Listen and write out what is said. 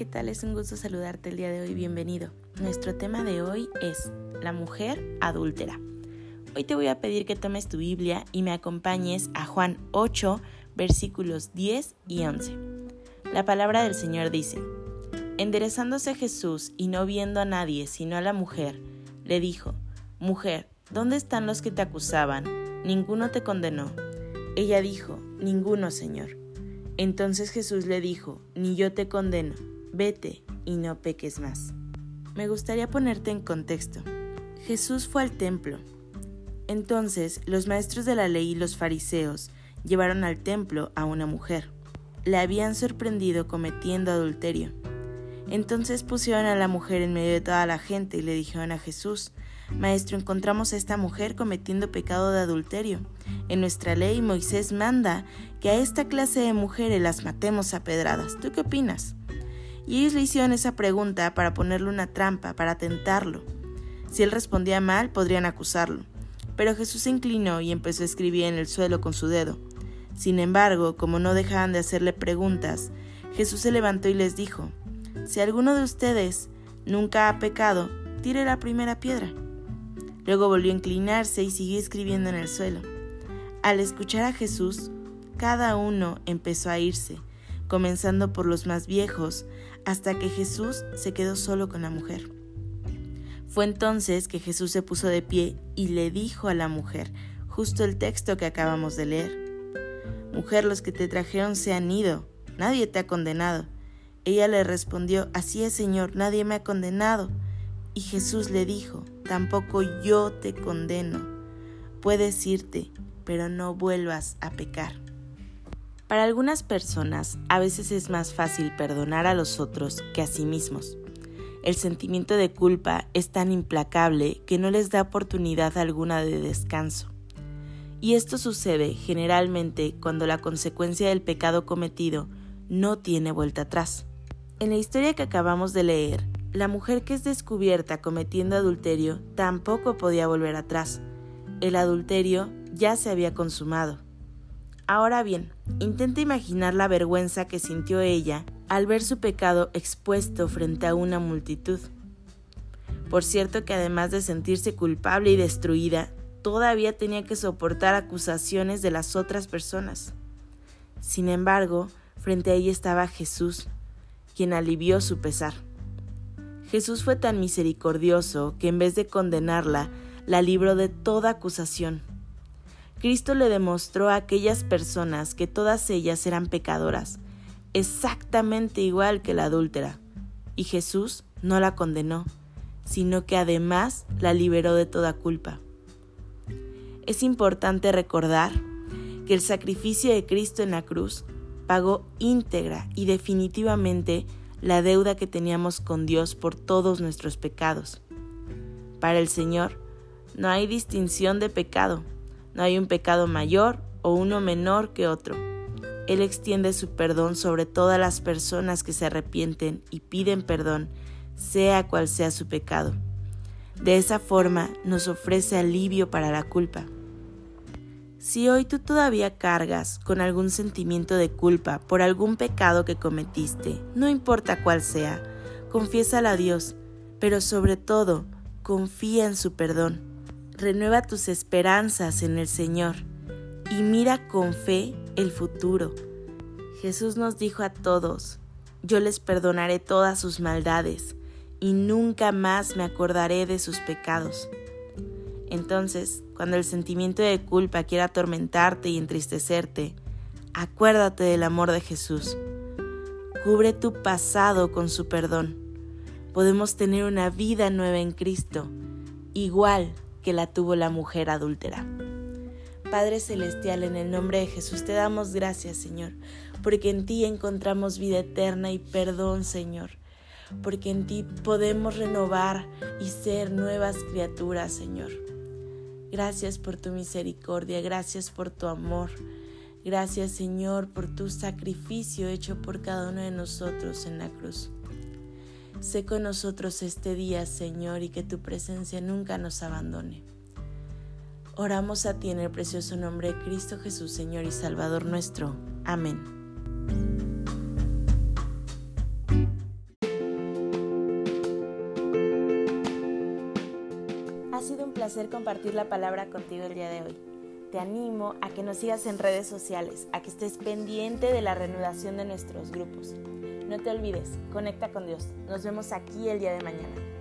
¿Qué tal? Es un gusto saludarte el día de hoy, bienvenido. Nuestro tema de hoy es la mujer adúltera. Hoy te voy a pedir que tomes tu Biblia y me acompañes a Juan 8, versículos 10 y 11. La palabra del Señor dice, Enderezándose Jesús y no viendo a nadie sino a la mujer, le dijo, Mujer, ¿dónde están los que te acusaban? Ninguno te condenó. Ella dijo, Ninguno, Señor. Entonces Jesús le dijo, Ni yo te condeno, vete y no peques más. Me gustaría ponerte en contexto. Jesús fue al templo. Entonces los maestros de la ley y los fariseos llevaron al templo a una mujer. La habían sorprendido cometiendo adulterio. Entonces pusieron a la mujer en medio de toda la gente y le dijeron a Jesús, Maestro, encontramos a esta mujer cometiendo pecado de adulterio. En nuestra ley Moisés manda que a esta clase de mujeres las matemos a pedradas. ¿Tú qué opinas? Y ellos le hicieron esa pregunta para ponerle una trampa, para tentarlo. Si él respondía mal, podrían acusarlo. Pero Jesús se inclinó y empezó a escribir en el suelo con su dedo. Sin embargo, como no dejaban de hacerle preguntas, Jesús se levantó y les dijo, Si alguno de ustedes nunca ha pecado, tire la primera piedra. Luego volvió a inclinarse y siguió escribiendo en el suelo. Al escuchar a Jesús, cada uno empezó a irse, comenzando por los más viejos, hasta que Jesús se quedó solo con la mujer. Fue entonces que Jesús se puso de pie y le dijo a la mujer, justo el texto que acabamos de leer. Mujer, los que te trajeron se han ido, nadie te ha condenado. Ella le respondió, Así es, Señor, nadie me ha condenado. Y Jesús le dijo, Tampoco yo te condeno. Puedes irte, pero no vuelvas a pecar. Para algunas personas, a veces es más fácil perdonar a los otros que a sí mismos. El sentimiento de culpa es tan implacable que no les da oportunidad alguna de descanso. Y esto sucede generalmente cuando la consecuencia del pecado cometido no tiene vuelta atrás. En la historia que acabamos de leer, la mujer que es descubierta cometiendo adulterio tampoco podía volver atrás. El adulterio ya se había consumado. Ahora bien, intenta imaginar la vergüenza que sintió ella al ver su pecado expuesto frente a una multitud. Por cierto que además de sentirse culpable y destruida, todavía tenía que soportar acusaciones de las otras personas. Sin embargo, frente a ella estaba Jesús, quien alivió su pesar. Jesús fue tan misericordioso que en vez de condenarla, la libró de toda acusación. Cristo le demostró a aquellas personas que todas ellas eran pecadoras, exactamente igual que la adúltera, y Jesús no la condenó, sino que además la liberó de toda culpa. Es importante recordar que el sacrificio de Cristo en la cruz pagó íntegra y definitivamente la deuda que teníamos con Dios por todos nuestros pecados. Para el Señor no hay distinción de pecado, no hay un pecado mayor o uno menor que otro. Él extiende su perdón sobre todas las personas que se arrepienten y piden perdón, sea cual sea su pecado. De esa forma nos ofrece alivio para la culpa. Si hoy tú todavía cargas con algún sentimiento de culpa por algún pecado que cometiste, no importa cuál sea, confiésala a Dios, pero sobre todo, confía en su perdón. Renueva tus esperanzas en el Señor y mira con fe el futuro. Jesús nos dijo a todos, yo les perdonaré todas sus maldades y nunca más me acordaré de sus pecados. Entonces, cuando el sentimiento de culpa quiera atormentarte y entristecerte, acuérdate del amor de Jesús. Cubre tu pasado con su perdón. Podemos tener una vida nueva en Cristo, igual que la tuvo la mujer adúltera. Padre Celestial, en el nombre de Jesús te damos gracias, Señor, porque en ti encontramos vida eterna y perdón, Señor, porque en ti podemos renovar y ser nuevas criaturas, Señor. Gracias por tu misericordia, gracias por tu amor. Gracias Señor por tu sacrificio hecho por cada uno de nosotros en la cruz. Sé con nosotros este día, Señor, y que tu presencia nunca nos abandone. Oramos a ti en el precioso nombre de Cristo Jesús, Señor y Salvador nuestro. Amén. Ha sido un placer compartir la palabra contigo el día de hoy te animo a que nos sigas en redes sociales, a que estés pendiente de la reanudación de nuestros grupos. No te olvides, conecta con Dios. Nos vemos aquí el día de mañana.